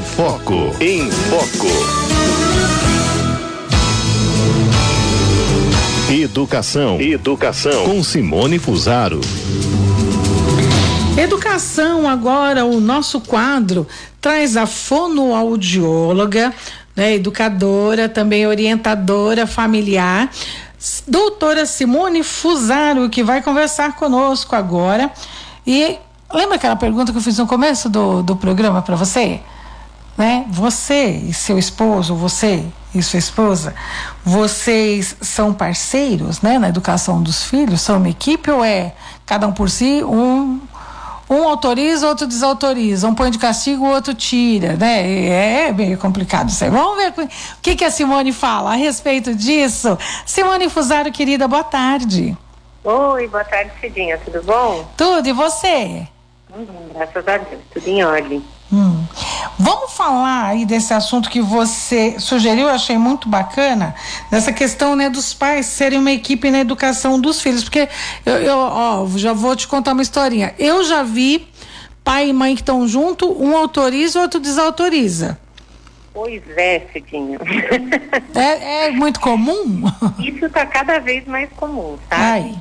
Foco. Em Foco. Educação. Educação. Com Simone Fusaro. Educação, agora, o nosso quadro traz a fonoaudióloga, né, educadora, também orientadora familiar, doutora Simone Fusaro, que vai conversar conosco agora. E lembra aquela pergunta que eu fiz no começo do, do programa para você? Né? Você e seu esposo, você e sua esposa, vocês são parceiros, né, na educação dos filhos? São uma equipe ou é cada um por si, um um autoriza, outro desautoriza, um põe de castigo, o outro tira, né? É, meio complicado isso aí. Vamos ver o que, que a Simone fala a respeito disso. Simone Fusaro, querida, boa tarde. Oi, boa tarde, Cidinha, tudo bom? Tudo, e você? Hum, graças a Deus, tudo em ordem. Hum. Vamos falar aí desse assunto que você sugeriu, eu achei muito bacana, dessa questão né, dos pais serem uma equipe na educação dos filhos. Porque eu, eu ó, já vou te contar uma historinha. Eu já vi pai e mãe que estão junto, um autoriza e outro desautoriza. Pois é, Cidinho. É, é muito comum? Isso está cada vez mais comum, sabe? Ai,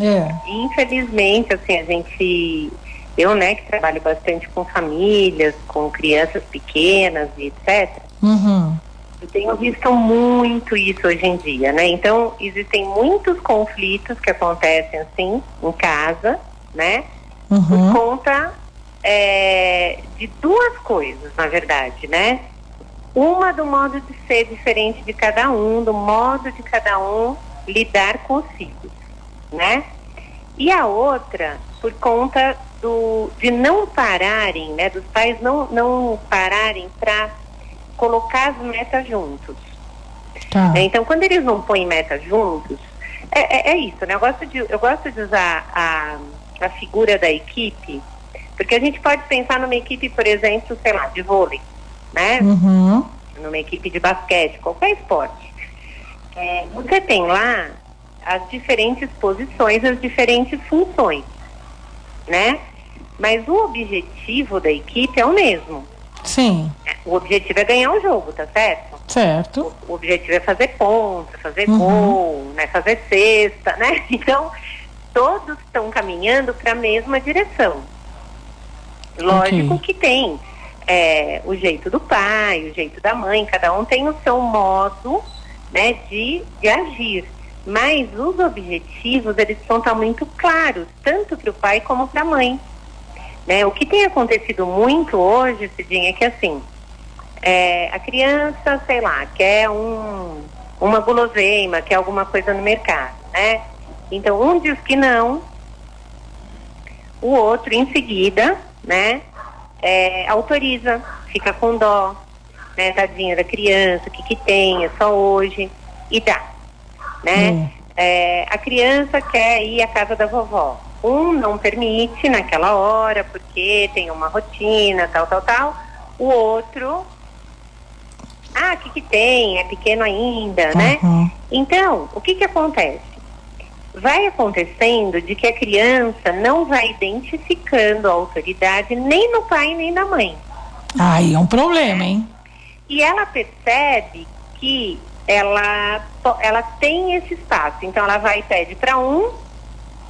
é. Infelizmente, assim, a gente eu, né, que trabalho bastante com famílias, com crianças pequenas e etc. Uhum. Eu tenho visto muito isso hoje em dia, né? Então, existem muitos conflitos que acontecem assim em casa, né? Uhum. Por conta é, de duas coisas, na verdade, né? Uma do modo de ser diferente de cada um, do modo de cada um lidar filhos, né? E a outra por conta do, de não pararem, né, dos pais não, não pararem para colocar as metas juntos. Tá. É, então, quando eles não põem metas juntos, é, é, é, isso, né? Eu gosto de, eu gosto de usar a, a figura da equipe, porque a gente pode pensar numa equipe, por exemplo, sei lá, de vôlei, né? Uhum. Numa equipe de basquete, qualquer esporte. É, você tem lá as diferentes posições, as diferentes funções né? Mas o objetivo da equipe é o mesmo. Sim. O objetivo é ganhar o jogo, tá certo? Certo. O, objetivo é fazer ponta, fazer Uhum. gol, né? Fazer cesta, né? Então, todos estão caminhando para a mesma direção. Lógico Ok. que tem é, o jeito do pai, o jeito da mãe, cada um tem o seu modo né, de, de agir. Mas os objetivos, eles precisam estar muito claros, tanto para o pai como para a mãe. Né? O que tem acontecido muito hoje, Cidinha, é que assim, é, a criança, sei lá, quer um, uma guloseima, quer alguma coisa no mercado, né? Então, um diz que não, o outro, em seguida, né, é, autoriza, fica com dó, né, tadinha da criança, o que que tem, é só hoje, e dá, né? Hum. É, a criança quer ir à casa da vovó. Um não permite naquela hora, porque tem uma rotina, tal, tal, tal. O outro, ah, o que que tem? É pequeno ainda, né? Uhum. Então, o que que acontece? Vai acontecendo de que a criança não vai identificando a autoridade nem no pai nem na mãe. Aí é um problema, hein? E ela percebe que ela, ela tem esse espaço. Então ela vai e pede para um,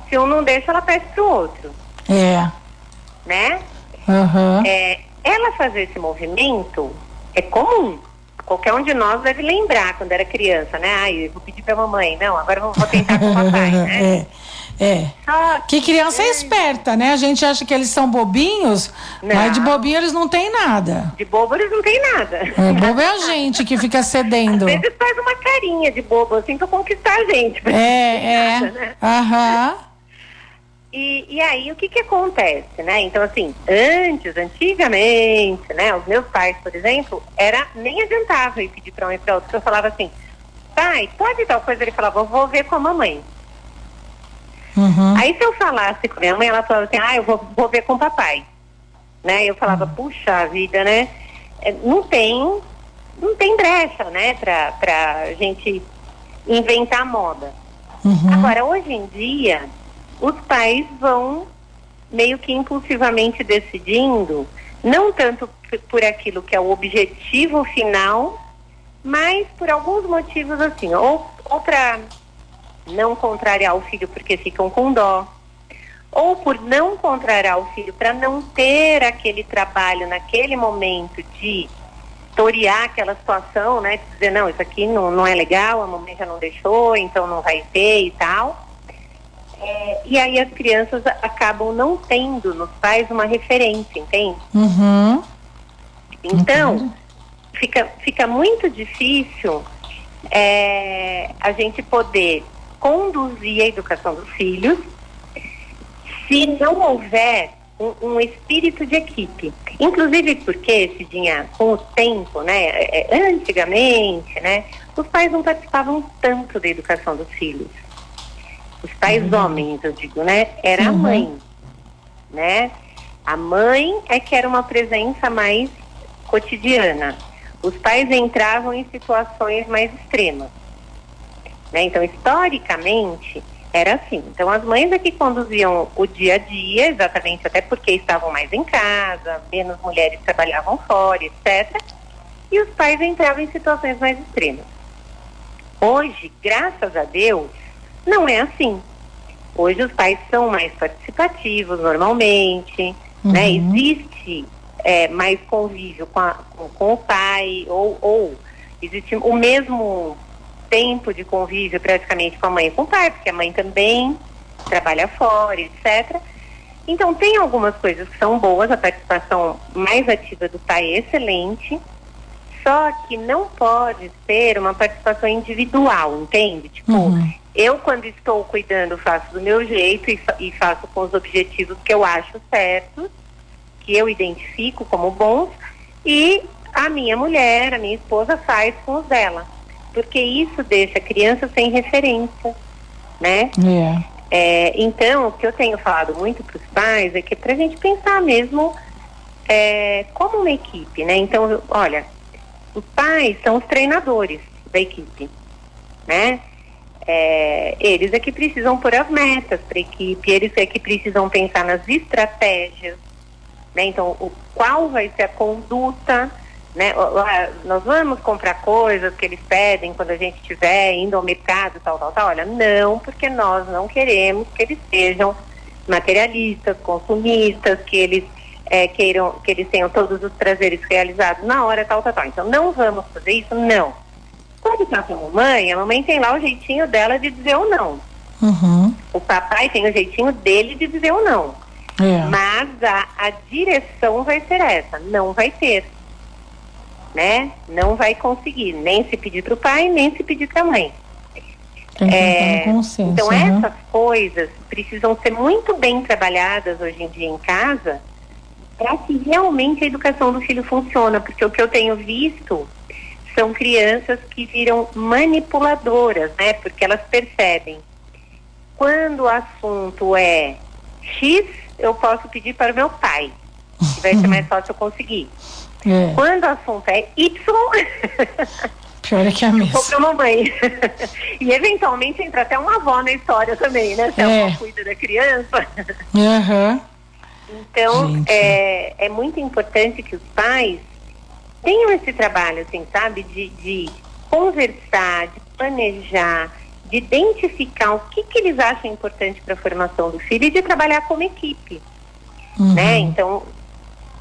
se um não deixa, ela pede para o outro, É. né? Aham. É, ela fazer esse movimento é comum. Qualquer um de nós deve lembrar quando era criança, né? Ai, eu vou pedir pra mamãe. Não, agora eu vou, vou tentar com o papai, né? é. É. Só Que criança é esperta, né? A gente acha que eles são bobinhos, mas de Não. bobinho eles não têm nada. de bobo eles não tem nada. É, bobo é a gente que fica cedendo. Às vezes faz uma carinha de bobo, assim, pra conquistar a gente. não nada, É, né? é. Aham. E, e aí, o que que acontece, né? Então, assim, antes, antigamente, né? Os meus pais, por exemplo, era nem adiantava eu pedir pra um e pra outro, porque eu falava assim, pai, pode tal coisa? Ele falava, vou ver com a mamãe. Uhum. Aí, se eu falasse com minha mãe, ela falava assim, ah, eu vou, vou ver com o papai. Né? Eu falava, puxa vida, né? É, Não tem, não tem brecha, né? Pra, pra gente inventar moda. Uhum. Agora, hoje em dia, os pais vão meio que impulsivamente decidindo Não tanto por aquilo que é o objetivo final, mas por alguns motivos assim, ou, ou para não contrariar o filho porque ficam com dó, ou por não contrariar o filho para não ter aquele trabalho naquele momento de torear aquela situação, né? De dizer, não, isso aqui não, não é legal, a mamãe já não deixou, então não vai ter e tal. É, e aí as crianças acabam não tendo nos pais uma referência, entende? Uhum. Então, fica, fica muito difícil é, a gente poder conduzir a educação dos filhos se não houver um, um, espírito de equipe. Inclusive porque, Cidinha, com o tempo, né, é, é, antigamente, né, os pais não participavam tanto da educação dos filhos. Os pais uhum. homens, eu digo, né, era uhum. a mãe, né? A mãe é que era uma presença mais cotidiana. Os pais entravam em situações mais extremas. Né? Então, historicamente, era assim. Então, as mães é que conduziam o dia a dia, exatamente até porque estavam mais em casa, menos mulheres trabalhavam fora, etc. E os pais entravam em situações mais extremas. Hoje, graças a Deus, não é assim. Hoje os pais são mais participativos normalmente, uhum. né? Existe é, mais convívio com, a, com, com, o pai, ou, ou existe o mesmo tempo de convívio praticamente com a mãe e com o pai, porque a mãe também trabalha fora, etc. Então, tem algumas coisas que são boas, a participação mais ativa do pai é excelente, só que não pode ser uma participação individual, entende? Tipo, uhum. eu quando estou cuidando faço do meu jeito e, e faço com os objetivos que eu acho certos, que eu identifico como bons, e a minha mulher, a minha esposa faz com os dela porque isso deixa a criança sem referência, né? Yeah. É, então, o que eu tenho falado muito para os pais é que é para a gente pensar mesmo é, como uma equipe, né? Então, olha, os pais são os treinadores da equipe, né? É, eles é que precisam pôr as metas para a equipe, eles é que precisam pensar nas estratégias, né? Então, o, qual vai ser a conduta né? Nós vamos comprar coisas que eles pedem quando a gente estiver indo ao mercado, tal, tal, tal. Olha, não, porque nós não queremos que eles sejam materialistas, consumistas, que eles é, queiram, que eles tenham todos os prazeres realizados na hora, tal, tal, tal. Então, não vamos fazer isso, não. Quando está com a mamãe, a mamãe tem lá o jeitinho dela de dizer ou não. Uhum. O papai tem o jeitinho dele de dizer ou não. É. Mas a, a direção vai ser essa, não vai ter né? Não vai conseguir nem se pedir para o pai, nem se pedir para a mãe. É, então né? essas coisas precisam ser muito bem trabalhadas hoje em dia em casa para que realmente a educação do filho funcione, porque o que eu tenho visto são crianças que viram manipuladoras, né? Porque elas percebem quando o assunto é X, eu posso pedir para o meu pai, que vai ser mais fácil eu conseguir. É. Quando o assunto é Y. Pior é que é a. Vou pra mamãe. e eventualmente entra até uma avó na história também, né? Se é. a avó cuida da criança. Uhum. Então, é, é muito importante que os pais tenham esse trabalho, assim, sabe? De, de conversar, de planejar, de identificar o que, que eles acham importante para a formação do filho e de trabalhar como equipe. Uhum. Né? Então,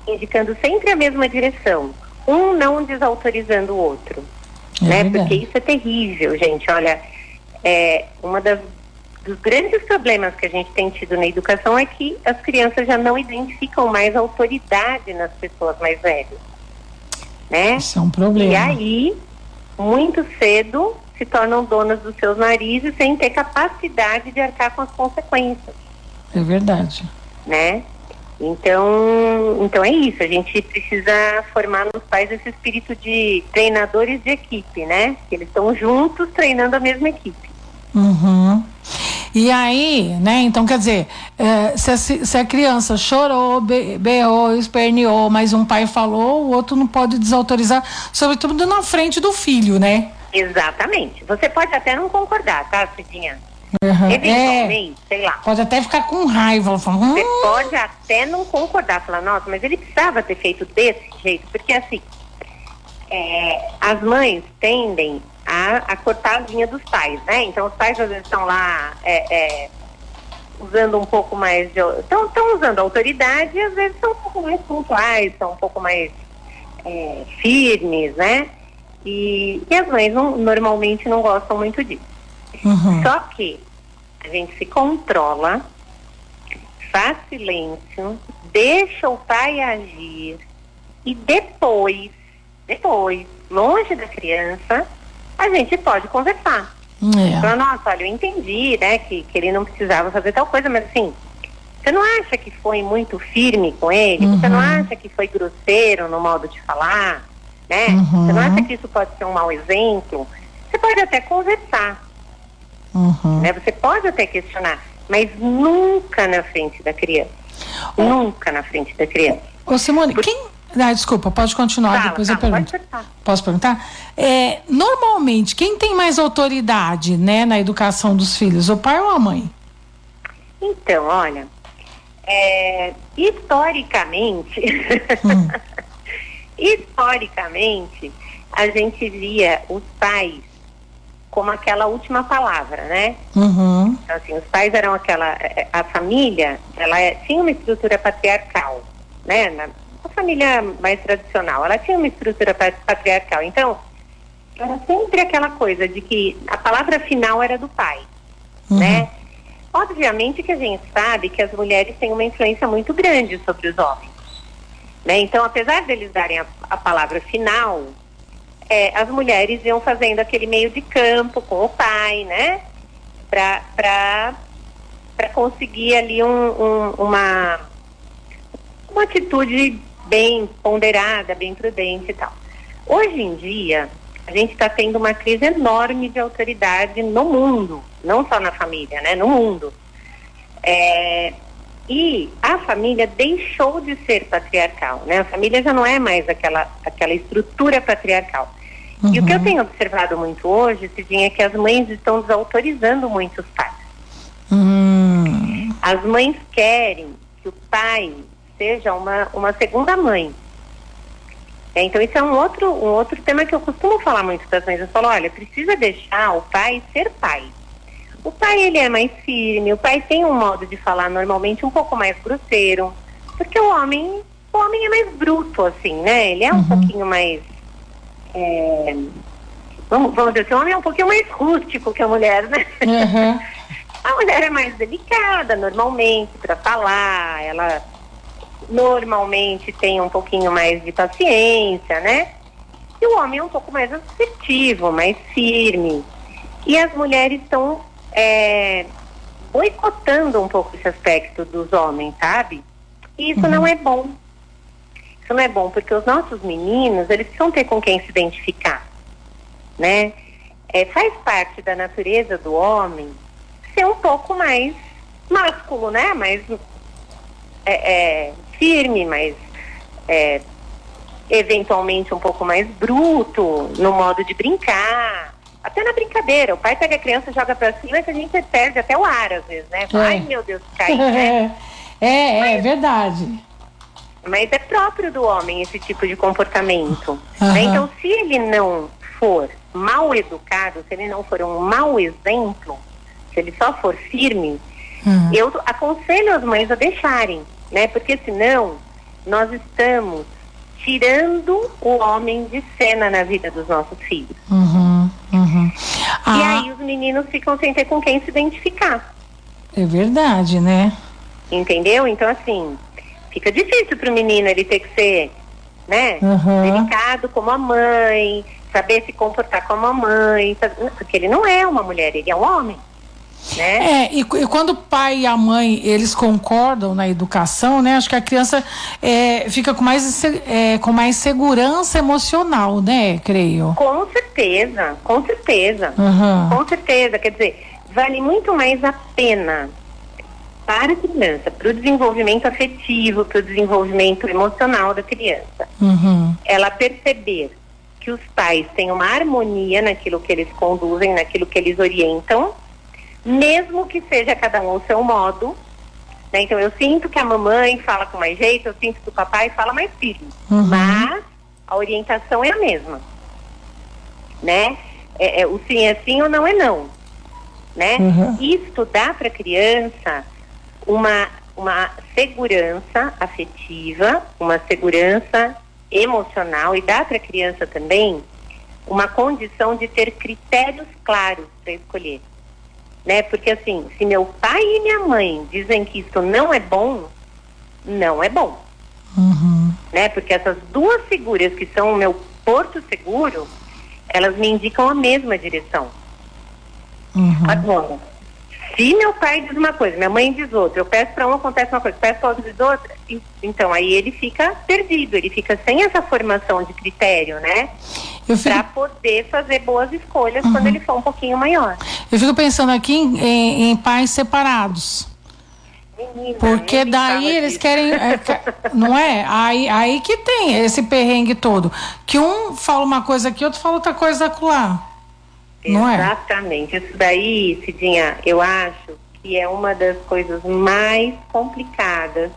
indicando sempre a mesma direção, um não desautorizando o outro, é né? Verdade. Porque isso é terrível, gente. Olha, é uma das dos grandes problemas que a gente tem tido na educação é que as crianças já não identificam mais autoridade nas pessoas mais velhas, né? Isso é um problema. E aí, muito cedo, se tornam donas dos seus narizes sem ter capacidade de arcar com as consequências. É verdade. Né? Então, então é isso, a gente precisa formar nos pais esse espírito de treinadores de equipe, né? Que eles estão juntos treinando a mesma equipe. Uhum. E aí, né, então quer dizer, é, se, a, se, a, criança chorou, be, berrou, esperneou, mas um pai falou, o outro não pode desautorizar, sobretudo na frente do filho, né? Exatamente. Você pode até não concordar, tá, Cidinha? Uhum. Eventualmente, É, sei lá. pode até ficar com raiva. Falando, Você hum, pode até não concordar, falar, nossa, mas ele precisava ter feito desse jeito, porque assim, é, as mães tendem a, a cortar a linha dos pais, né? Então os pais às vezes estão lá é, é, usando um pouco mais de. Estão usando autoridade e às vezes são um pouco mais pontuais, são um pouco mais é, firmes, né? E, e as mães não- normalmente não gostam muito disso. Uhum. Só que a gente se controla, faz silêncio, deixa o pai agir e depois, depois, longe da criança, a gente pode conversar. É. Falar, nossa, olha, eu entendi, né, que, que ele não precisava fazer tal coisa, mas assim, você não acha que foi muito firme com ele? Você não Uhum. acha que foi grosseiro no modo de falar? Né? Uhum. Você não acha que isso pode ser um mau exemplo? Você pode até conversar Uhum. né? Você pode até questionar, mas nunca na frente da criança. Nunca na frente da criança. Ô, Simone, quem. Ah, desculpa, pode continuar, depois eu fala, pergunto. pode. Posso perguntar? É, normalmente, quem tem mais autoridade, né, na educação dos filhos, o pai ou a mãe? Então, olha, é, historicamente, Hum. historicamente, a gente via os pais como aquela última palavra, né? Uhum. Então, assim, os pais eram aquela. eh, A família, ela é- tinha uma estrutura patriarcal, né? Na, a família mais tradicional, ela tinha uma estrutura pa- patriarcal. Então, era sempre aquela coisa de que a palavra final era do pai, Uhum. né? Obviamente que a gente sabe que as mulheres têm uma influência muito grande sobre os homens. Né? Então, apesar deles darem a, a palavra final, é, as mulheres iam fazendo aquele meio de campo com o pai, né? Para conseguir ali um, um- uma, uma atitude bem ponderada, bem prudente e tal. Hoje em dia, a gente está tendo uma crise enorme de autoridade no mundo, não só na família, né? No mundo. É, e a família deixou de ser patriarcal, né? A família já não é mais aquela, aquela estrutura patriarcal. E o que eu tenho observado muito hoje, Cidinha, é que as mães estão desautorizando muito os pais. Hum. As mães querem que o pai seja uma, uma segunda mãe. É, então, isso é um outro, um outro tema que eu costumo falar muito das mães. Eu falo, olha, precisa deixar o pai ser pai. O pai, ele é mais firme, o pai tem um modo de falar normalmente um pouco mais grosseiro, porque o homem, o homem é mais bruto, assim, né? Ele é um pouquinho mais... é, vamos, vamos dizer o homem é um pouquinho mais rústico que a mulher, né? Uhum. A mulher é mais delicada, normalmente, para falar, ela normalmente tem um pouquinho mais de paciência, né? E o homem é um pouco mais assertivo, mais firme. E as mulheres estão é, boicotando um pouco esse aspecto dos homens, sabe? E isso não é bom. Isso não é bom, porque os nossos meninos, eles precisam ter com quem se identificar, né? É, faz parte da natureza do homem ser um pouco mais másculo, né? Mais é, é, firme, mais é, eventualmente um pouco mais bruto no modo de brincar. Até na brincadeira, o pai pega a criança, joga pra cima que a gente perde até o ar às vezes, né? É. Ai meu Deus, cai, né? É, é verdade. Mas é próprio do homem esse tipo de comportamento. Aham. né? Então, se ele não for mal educado, se ele não for um mau exemplo, se ele só for firme, Uhum. eu aconselho as mães a deixarem, né? Porque senão nós estamos tirando o homem de cena na vida dos nossos filhos. Uhum, uhum. E Ah, aí os meninos ficam sem ter com quem se identificar. é verdade, né? Entendeu? Então, assim, fica difícil para o menino ele ter que ser, né, Uhum. delicado como a mãe, saber se comportar como a mãe, porque ele não é uma mulher, ele é um homem, né? É, e, e quando o pai e a mãe, eles concordam na educação, né? Acho que a criança é, fica com mais, é, com mais segurança emocional, né? Creio. Com certeza, com certeza, Uhum. com certeza. Quer dizer, vale muito mais a pena para a criança, para o desenvolvimento afetivo, para o desenvolvimento emocional da criança. Uhum. ela perceber que os pais têm uma harmonia naquilo que eles conduzem, naquilo que eles orientam, mesmo que seja cada um o seu modo. Né? Então eu sinto que a mamãe fala com mais jeito, eu sinto que o papai fala mais firme, Uhum. mas a orientação é a mesma, né? É, é, o sim é sim ou não é não, né? Uhum. Isto dá para a criança uma uma segurança afetiva, uma segurança emocional e dá para a criança também uma condição de ter critérios claros para escolher. Né? Porque assim, se meu pai e minha mãe dizem que isso não é bom, não é bom. Uhum. Né? Porque essas duas figuras que são o meu porto seguro, elas me indicam a mesma direção. Uhum. Agora, se meu pai diz uma coisa, minha mãe diz outra, eu peço para um acontece uma coisa, peço para outro diz outra, então aí ele fica perdido, ele fica sem essa formação de critério, né? Fico Para poder fazer boas escolhas quando ele for um pouquinho maior. Eu fico pensando aqui em, em- em pais separados. Menina, Porque daí eles disso. querem. é, não é? Aí, aí que tem esse perrengue todo. Que um fala uma coisa aqui, outro fala outra coisa acolá. Não é? Exatamente. Isso daí, Cidinha, eu acho que é uma das coisas mais complicadas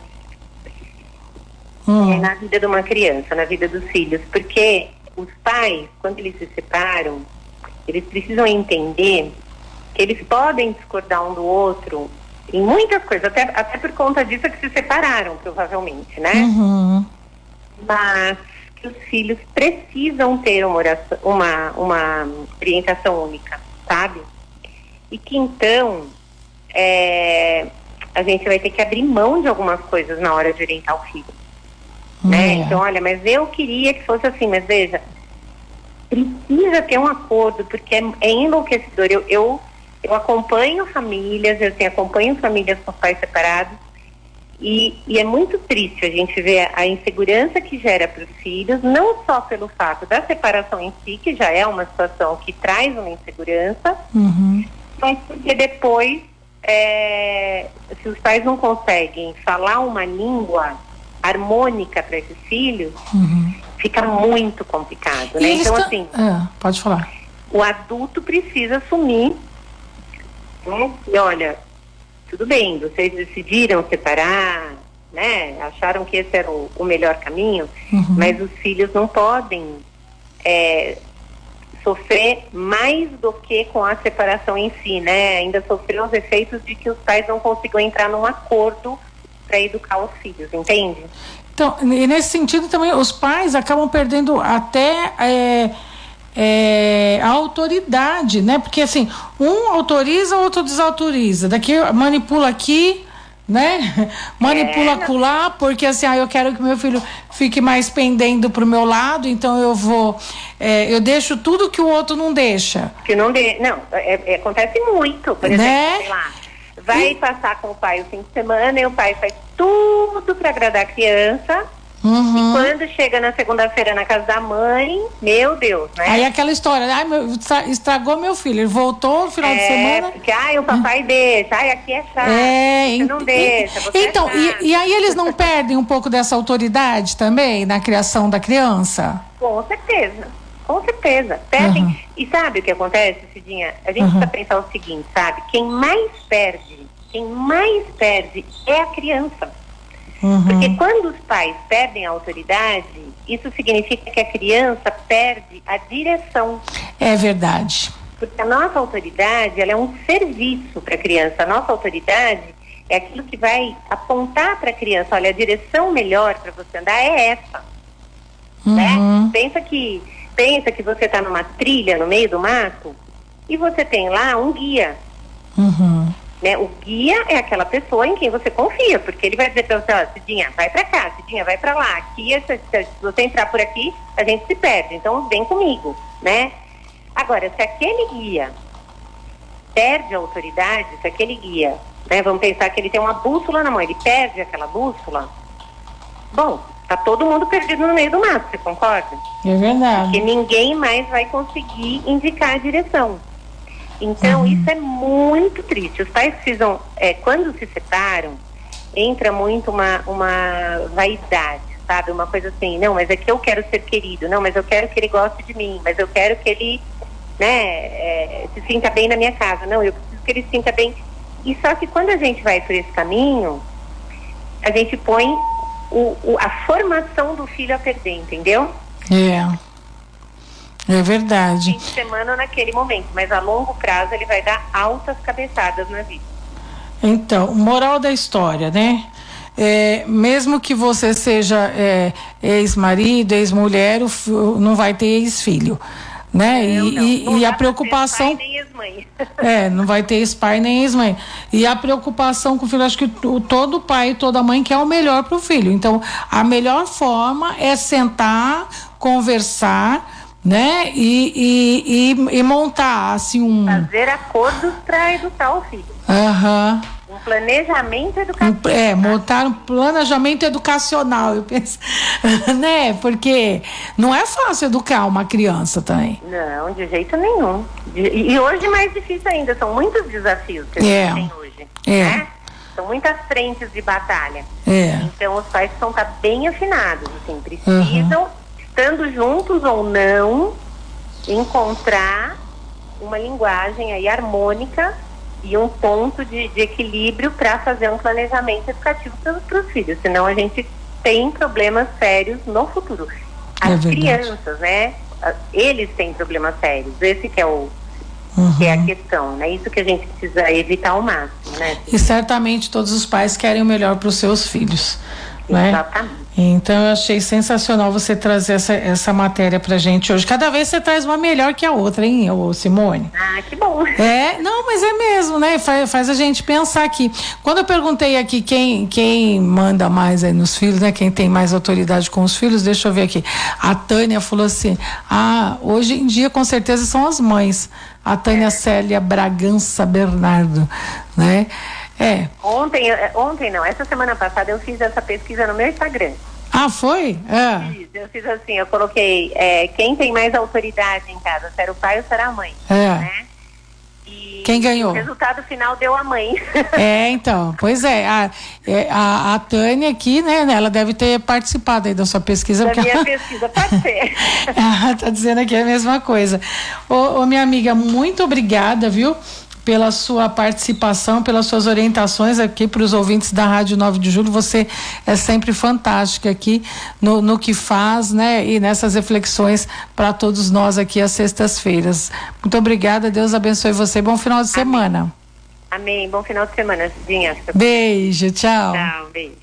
é, Hum, na vida de uma criança, na vida dos filhos, porque os pais, quando eles se separam, eles precisam entender que eles podem discordar um do outro em muitas coisas, até, até por conta disso é que se separaram, provavelmente, né? uhum. mas que os filhos precisam ter uma, oração- uma, uma orientação única, sabe? E que então é, a gente vai ter que abrir mão de algumas coisas na hora de orientar o filho. Né? É. Então, olha, mas eu queria que fosse assim, mas veja, precisa ter um acordo, porque é, é enlouquecedor. Eu, eu, eu acompanho famílias, eu assim, acompanho famílias com pais separados, e, e é muito triste a gente ver a insegurança que gera para os filhos, não só pelo fato da separação em si, que já é uma situação que traz uma insegurança, Uhum. mas porque depois, é, se os pais não conseguem falar uma língua harmônica para esses filhos, Uhum. fica muito complicado, né? Então, assim, É, pode falar. o adulto precisa assumir né? e olha, tudo bem, vocês decidiram separar, né? Acharam que esse era o, o melhor caminho, Uhum. mas os filhos não podem é, sofrer mais do que com a separação em si, né? Ainda sofrer os efeitos de que os pais não consigam entrar num acordo para educar os filhos, entende? Então, e nesse sentido também, os pais acabam perdendo até é, é, a autoridade, né? Porque assim, um autoriza, o outro desautoriza. Daqui manipula aqui, né? Manipula É. acolá, porque assim, ah, eu quero que meu filho fique mais pendendo pro meu lado, então eu vou. é, eu deixo tudo que o outro não deixa. Que não dê. Não, é- é- acontece muito. Por exemplo, Né? sei lá, vai passar com o pai o fim de semana e o pai faz tudo para agradar a criança. Uhum. Quando chega na segunda-feira na casa da mãe, meu Deus, né? Aí aquela história, ai, meu, estra- estragou meu filho, ele voltou no final de é, semana. porque ai, o papai deixa, ai, aqui é chato, É, você não deixa, você então, é e, e aí eles não perdem um pouco dessa autoridade também na criação da criança? Com certeza, com certeza. Perdem. Uhum. E sabe o que acontece, Cidinha? A gente Uhum. precisa pensar o seguinte, sabe? Quem mais perde, quem mais perde é a criança. Uhum. Porque quando os pais perdem a autoridade, isso significa que a criança perde a direção. É verdade. Porque a nossa autoridade, ela é um serviço para a criança. A nossa autoridade é aquilo que vai apontar para a criança, olha, a direção melhor para você andar é essa. Né? Uhum. Pensa que pensa que você está numa trilha no meio do mato e você tem lá um guia. Uhum. Né? O guia é aquela pessoa em quem você confia, porque ele vai dizer para você, ó, Cidinha, vai para cá, Cidinha, vai para lá. Aqui, se, se você entrar por aqui, a gente se perde. Então, vem comigo, né? Agora, se aquele guia perde a autoridade, se aquele guia, né, vamos pensar que ele tem uma bússola na mão, ele perde aquela bússola, bom, tá todo mundo perdido no meio do mato, você concorda? É verdade. que ninguém mais vai conseguir indicar a direção. Então, isso é muito triste. Os pais precisam, é, quando se separam, entra muito uma, uma vaidade, sabe? Uma coisa assim, não, mas é que eu quero ser querido, não, mas eu quero que ele goste de mim, mas eu quero que ele, né, é, se sinta bem na minha casa. Não, eu preciso que ele sinta bem. E só que quando a gente vai por esse caminho, a gente põe o, o, a formação do filho a perder, entendeu? É. É verdade. Fim de semana naquele momento, mas a longo prazo ele vai dar altas cabeçadas na vida. Então, moral da história, né? É, mesmo que você seja é, ex-marido, ex-mulher, não vai ter ex-filho. Né? Não, e, não. e, Não e a preocupação. pai. É, não vai ter ex-pai nem ex-mãe. E a preocupação com o filho, acho que todo pai e toda mãe quer o melhor para o filho. Então, a melhor forma é sentar, conversar, né? E, e, e, e montar assim um. Fazer acordos para educar o filho. Aham. Um planejamento educativo. Um- é, montar um planejamento educacional, eu penso, né? Porque não é fácil educar uma criança também. Não, de jeito nenhum. E hoje mais difícil ainda, são muitos desafios que a gente É. tem hoje. É. Né? São muitas frentes de batalha. É. Então os pais precisam estar bem afinados, assim, precisam, estando juntos ou não, encontrar uma linguagem aí harmônica e um ponto de, de equilíbrio para fazer um planejamento educativo para os filhos, senão a gente tem problemas sérios no futuro. É As verdade. crianças, né? Eles têm problemas sérios. Esse que é o Uhum. que é a questão, né? Isso que a gente precisa evitar ao máximo, né? E certamente todos os pais querem o melhor para os seus filhos, né? Exatamente. Então eu achei sensacional você trazer essa, essa matéria pra gente hoje. Cada vez você traz uma melhor que a outra, hein, ô Simone? Ah, que bom. É, não, mas é mesmo, né? Faz, faz a gente pensar aqui. Quando eu perguntei aqui quem, quem manda mais aí nos filhos, né? Quem tem mais autoridade com os filhos, deixa eu ver aqui. A Tânia falou assim: ah, hoje em dia com certeza são as mães. A Tânia Célia Bragança Bernardo, né? É. Ontem, eh, ontem não, essa semana passada eu fiz essa pesquisa no meu Instagram. Ah, foi? É. Fiz, Eu fiz assim, eu coloquei eh, quem tem mais autoridade em casa, se era o pai ou se era a mãe. É. Né? E Quem ganhou? O resultado final deu a mãe. É, então, pois é. A, é, a, a Tânia aqui, né, ela deve ter participado aí da sua pesquisa. da minha ela- pesquisa, pode ser. Ela tá dizendo aqui a mesma coisa. Ô, ô, minha amiga, muito obrigada, viu? Pela sua participação, pelas suas orientações aqui para os ouvintes da Rádio 9 de Julho. Você é sempre fantástica aqui no, no que faz, né? E nessas reflexões para todos nós aqui às sextas-feiras. Muito obrigada, Deus abençoe você. Bom final de semana. Amém. Bom final de semana, Cidinha. Beijo, tchau. Tchau, beijo.